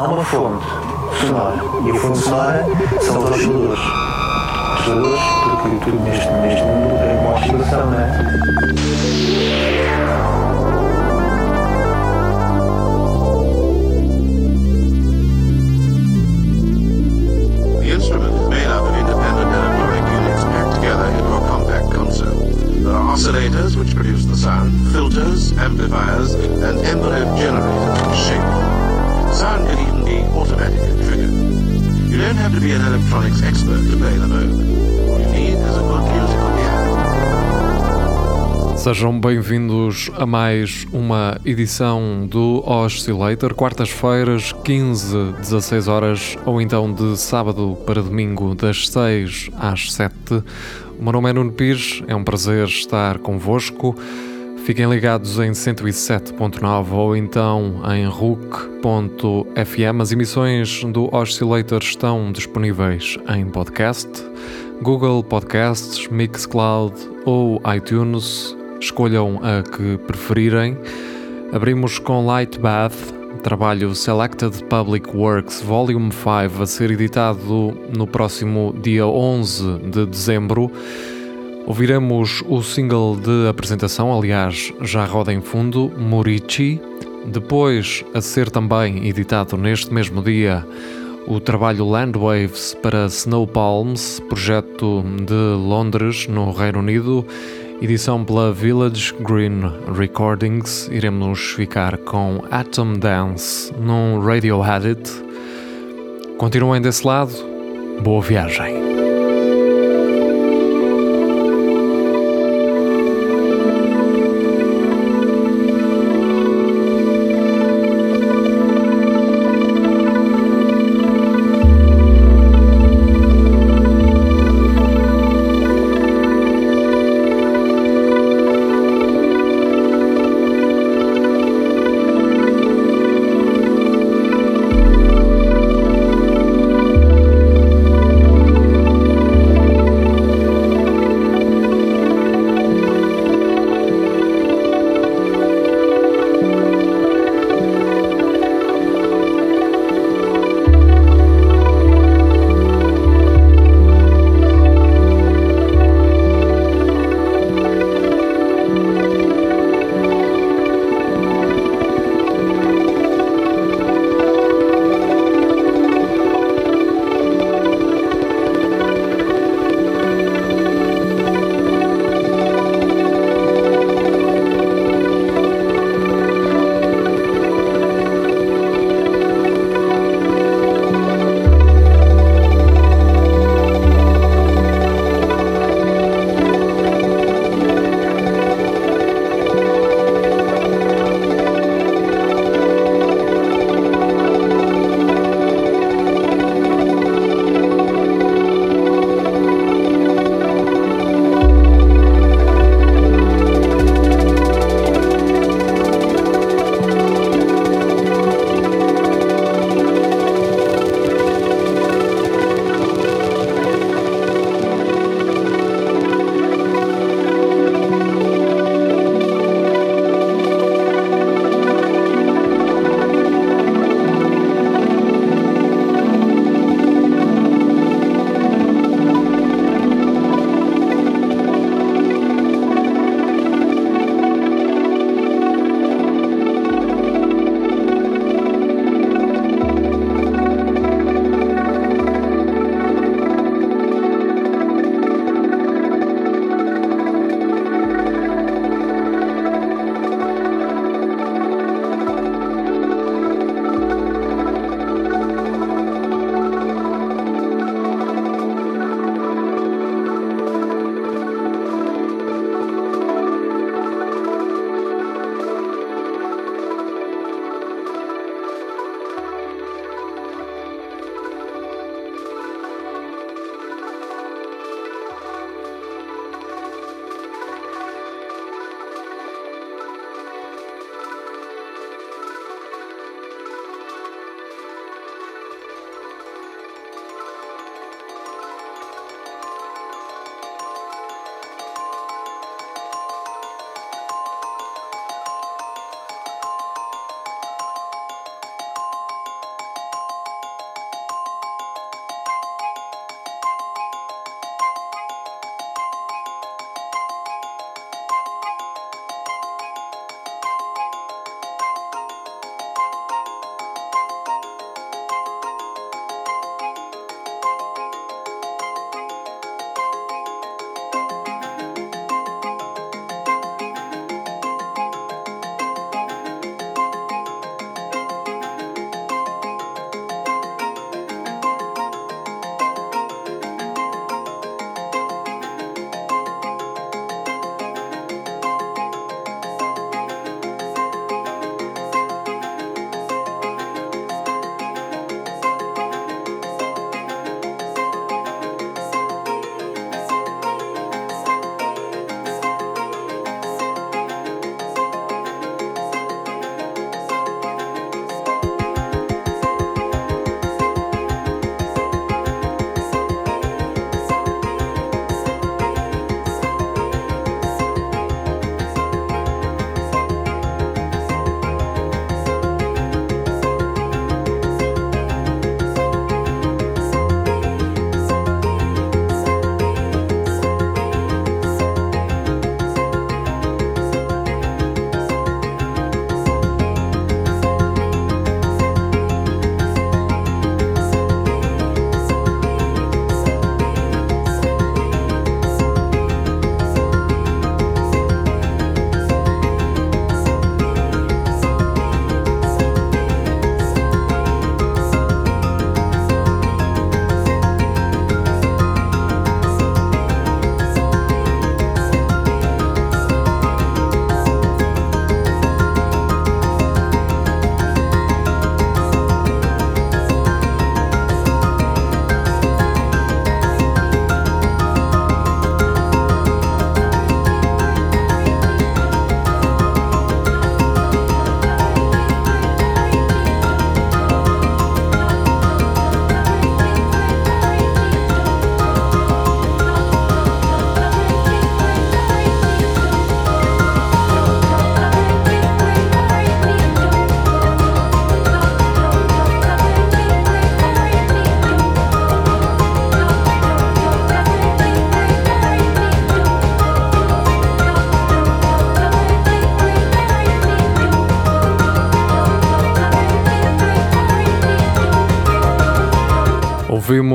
há uma fonte sonora. E a fonte sonora são os osciladores. Osciladores, porque tudo neste, neste mundo é uma oscilação, não é? Sejam bem-vindos a mais uma edição do Oscillator, quartas-feiras, 15, 16 horas, ou então de sábado para domingo, das 6 às 7. O meu nome é Nuno Pires, é um prazer estar convosco. Fiquem ligados em 107.9 ou então em RUC.fm. As emissões do Oscillator estão disponíveis em podcast, Google Podcasts, Mixcloud ou iTunes. Escolham a que preferirem. Abrimos com Light Bath, trabalho Selected Public Works Volume 5, a ser editado no próximo dia 11 de dezembro. Ouviremos o single de apresentação, aliás, já roda em fundo, Morici. Depois, a ser também editado neste mesmo dia, o trabalho Landwaves para Snow Palms, projeto de Londres, no Reino Unido, edição pela Village Green Recordings. Iremos ficar com Atom Dance num Radiohead It. Continuem desse lado, boa viagem.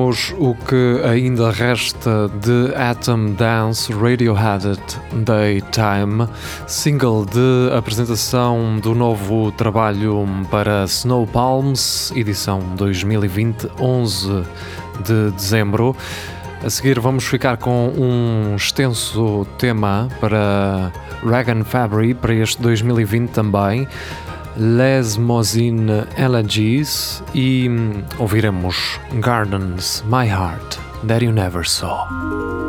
Ouvimos o que ainda resta de Atom Dance Radiohead Daytime, single de apresentação do novo trabalho para Snow Palms, edição 2020, 11 de dezembro. A seguir vamos ficar com um extenso tema para Regan Fabry para este 2020 também. Les Mozin Elegies e ouviremos Gardens, My Heart, That You Never Saw.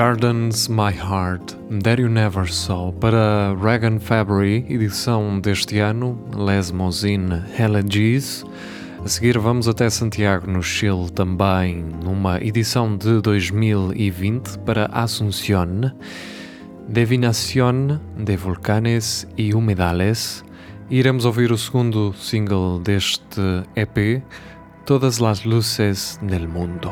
Gardens My Heart, That You Never Saw, para Regan Fabry, edição deste ano, Les Mousine Elegies. A seguir vamos até Santiago, no Chile, também numa edição de 2020 para Asunción, Divinación de Volcanes e Humedales. Iremos ouvir o segundo single deste EP, Todas las Luces del Mundo.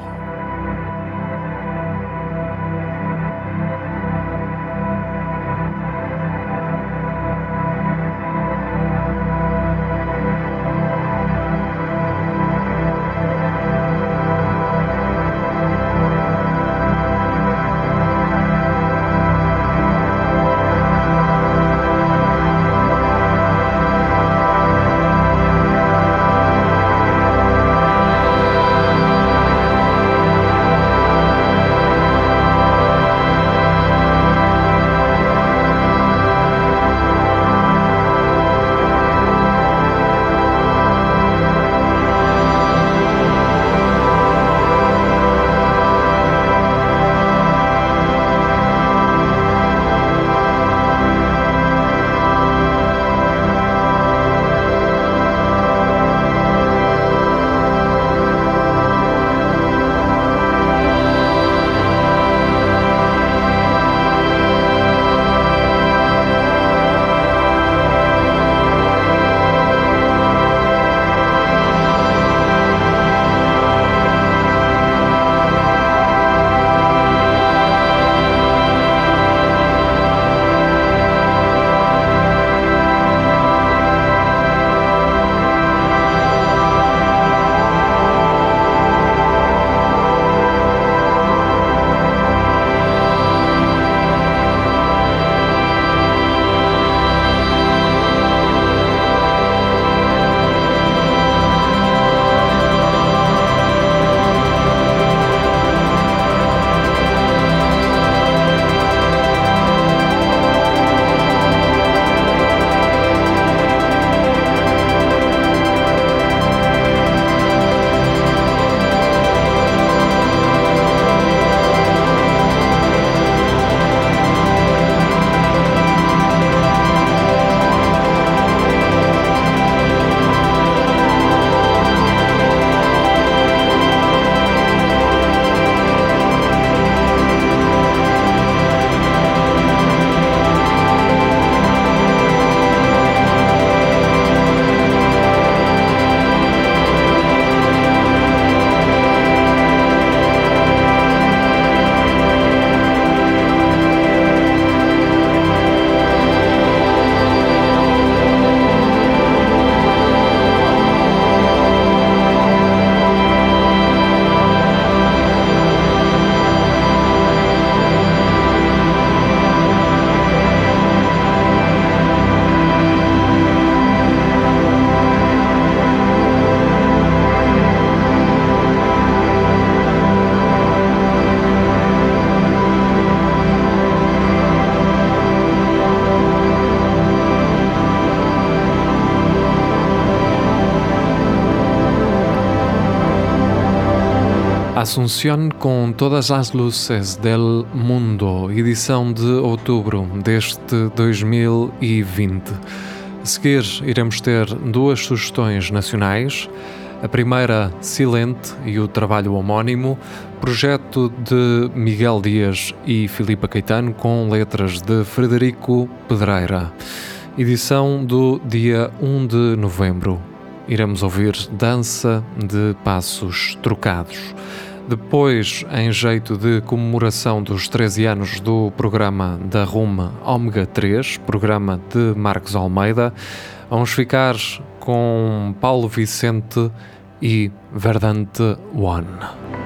Asunción com todas as luzes del mundo, edição de outubro deste 2020. A seguir, iremos ter duas sugestões nacionais. A primeira, Silente e o trabalho homónimo, projeto de Miguel Dias e Filipa Caetano, com letras de Frederico Pedreira. Edição do dia 1 de novembro. Iremos ouvir Dança de Passos Trocados. Depois, em jeito de comemoração dos 13 anos do programa da RUM Omega 3, programa de Marcos Almeida, vamos ficar com Paulo Vicente e Verdante One.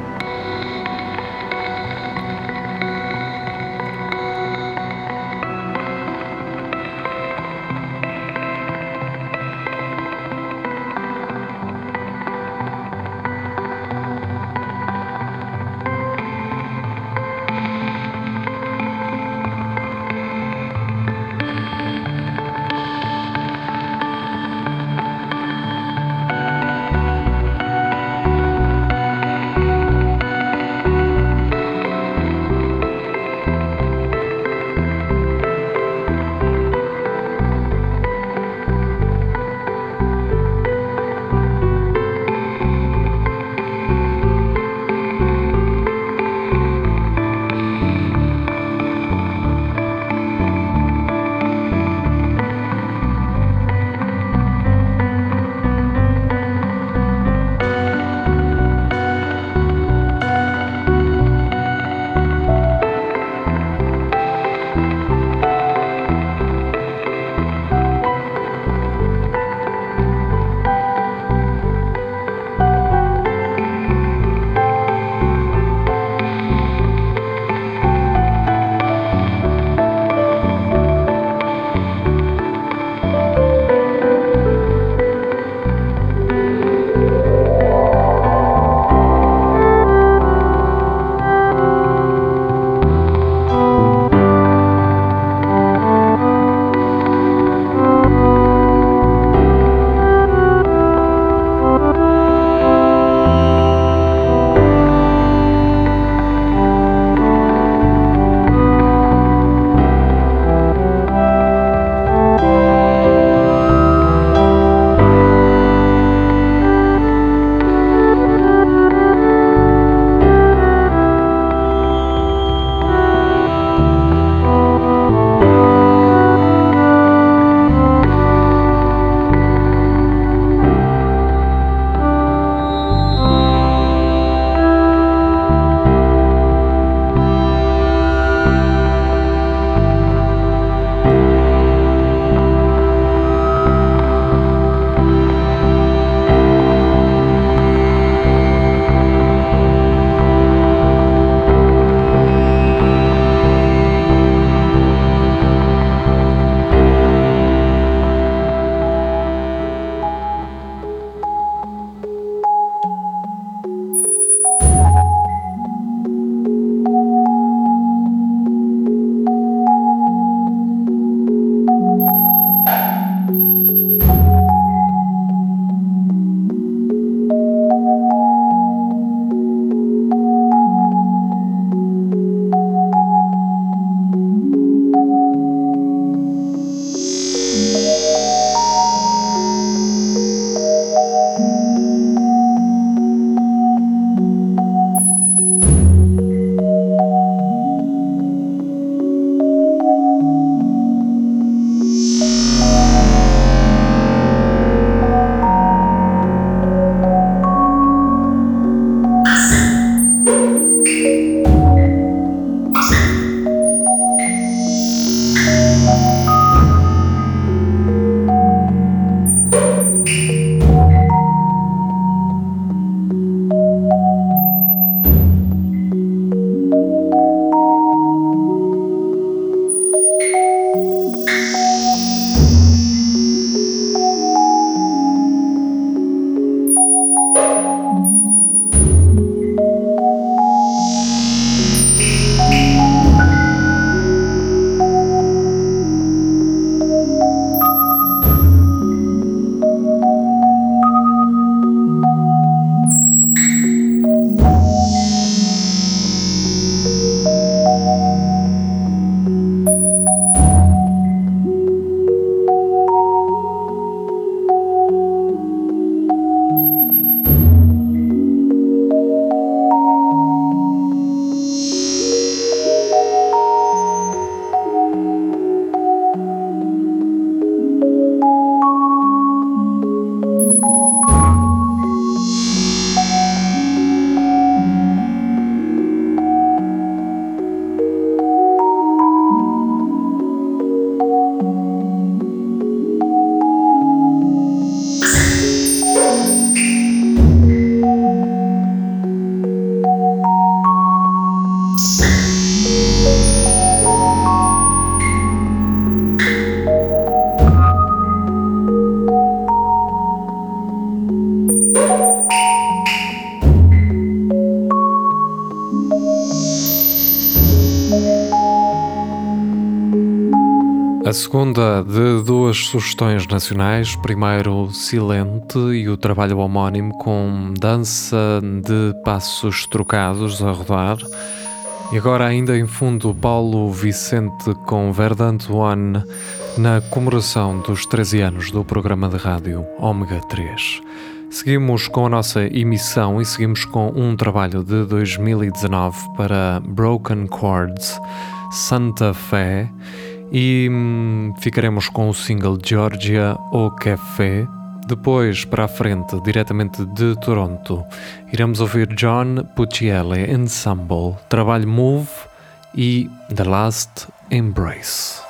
Segunda de duas sugestões nacionais, primeiro Silente e o trabalho homónimo com dança de passos trocados a rodar. E agora ainda em fundo Paulo Vicente com Verdant One na comemoração dos 13 anos do programa de rádio Ômega 3. Seguimos com a nossa emissão e seguimos com um trabalho de 2019 para Broken Chords Santa Fé e hum, ficaremos com o single Georgia ou Café. Depois, para a frente, diretamente de Toronto, iremos ouvir John Puccielli Ensemble, trabalho Move e The Last Embrace.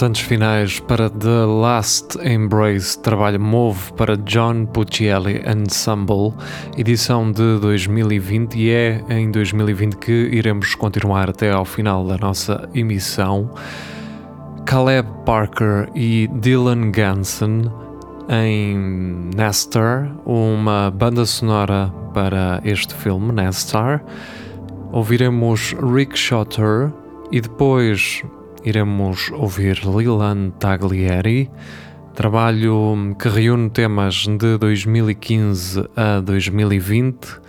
Instantes finais para The Last Embrace, trabalho Move para John Puccielli Ensemble, edição de 2020 e é em 2020 que iremos continuar até ao final da nossa emissão. Caleb Parker e Dylan Ganson em Nestor, uma banda sonora para este filme, Nestor. Ouviremos Rick Shotter e depois iremos ouvir Leland Taglieri, trabalho que reúne temas de 2015 a 2020.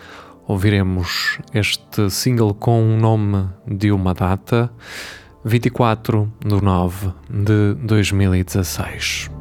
Ouviremos este single com o nome de uma data, 24 de 9 de 2016.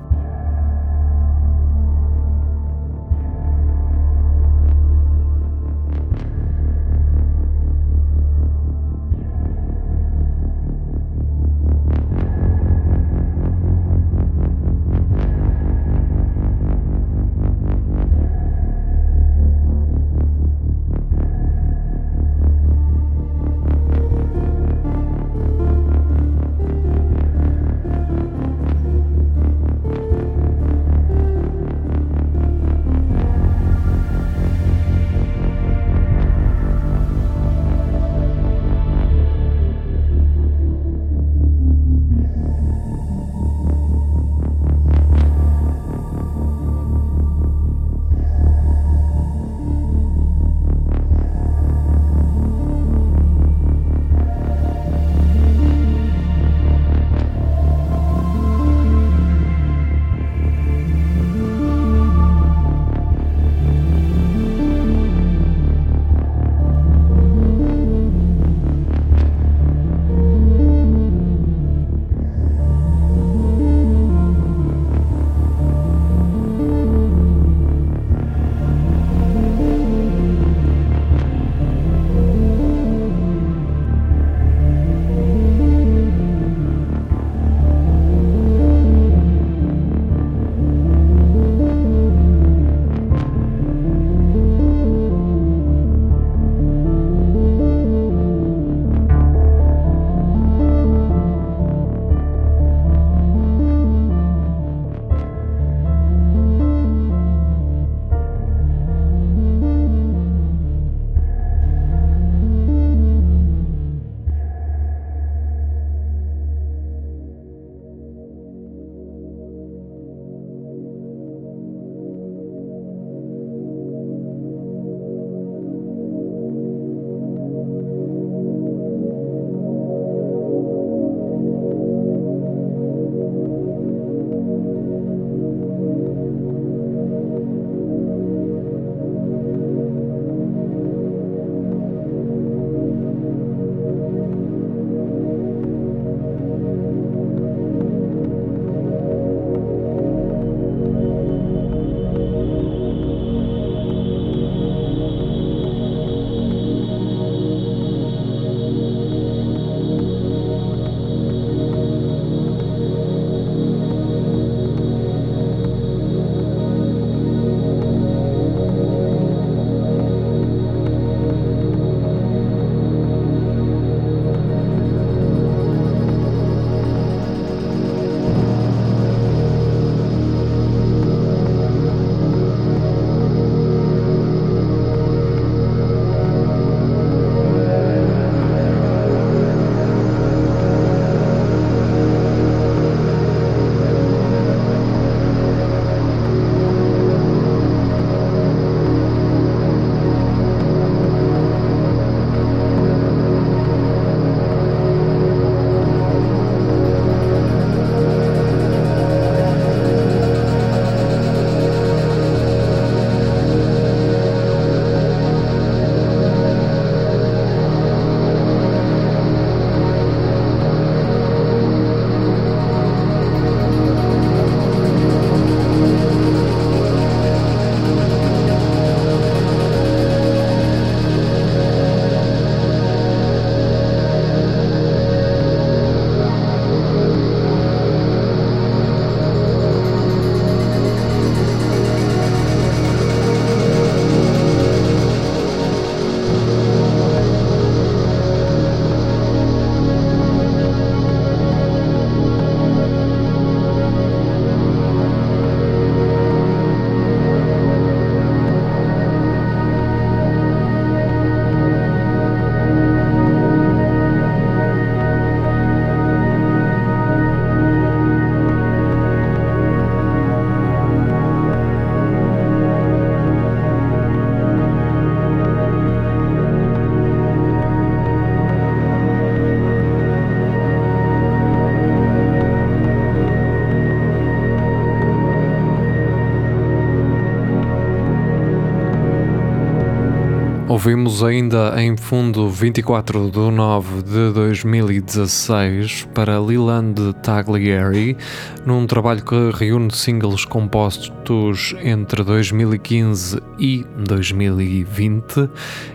Ouvimos ainda em fundo 24 de 9 de 2016 para Leland Taglieri, num trabalho que reúne singles compostos entre 2015 e 2020.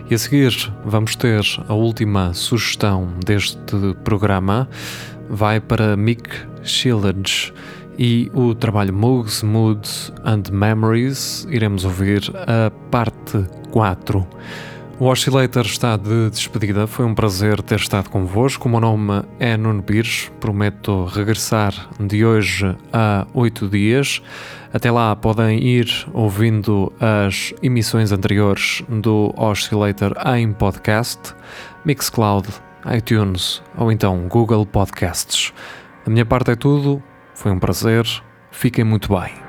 E a seguir vamos ter a última sugestão deste programa, vai para Mick Shillage e o trabalho Moods, Moods and Memories. Iremos ouvir a parte 4. O Oscillator está de despedida, foi um prazer ter estado convosco. O meu nome é Nuno Pires, prometo regressar de hoje a oito dias. Até lá podem ir ouvindo as emissões anteriores do Oscillator em podcast, Mixcloud, iTunes ou então Google Podcasts. A minha parte é tudo, foi um prazer, fiquem muito bem.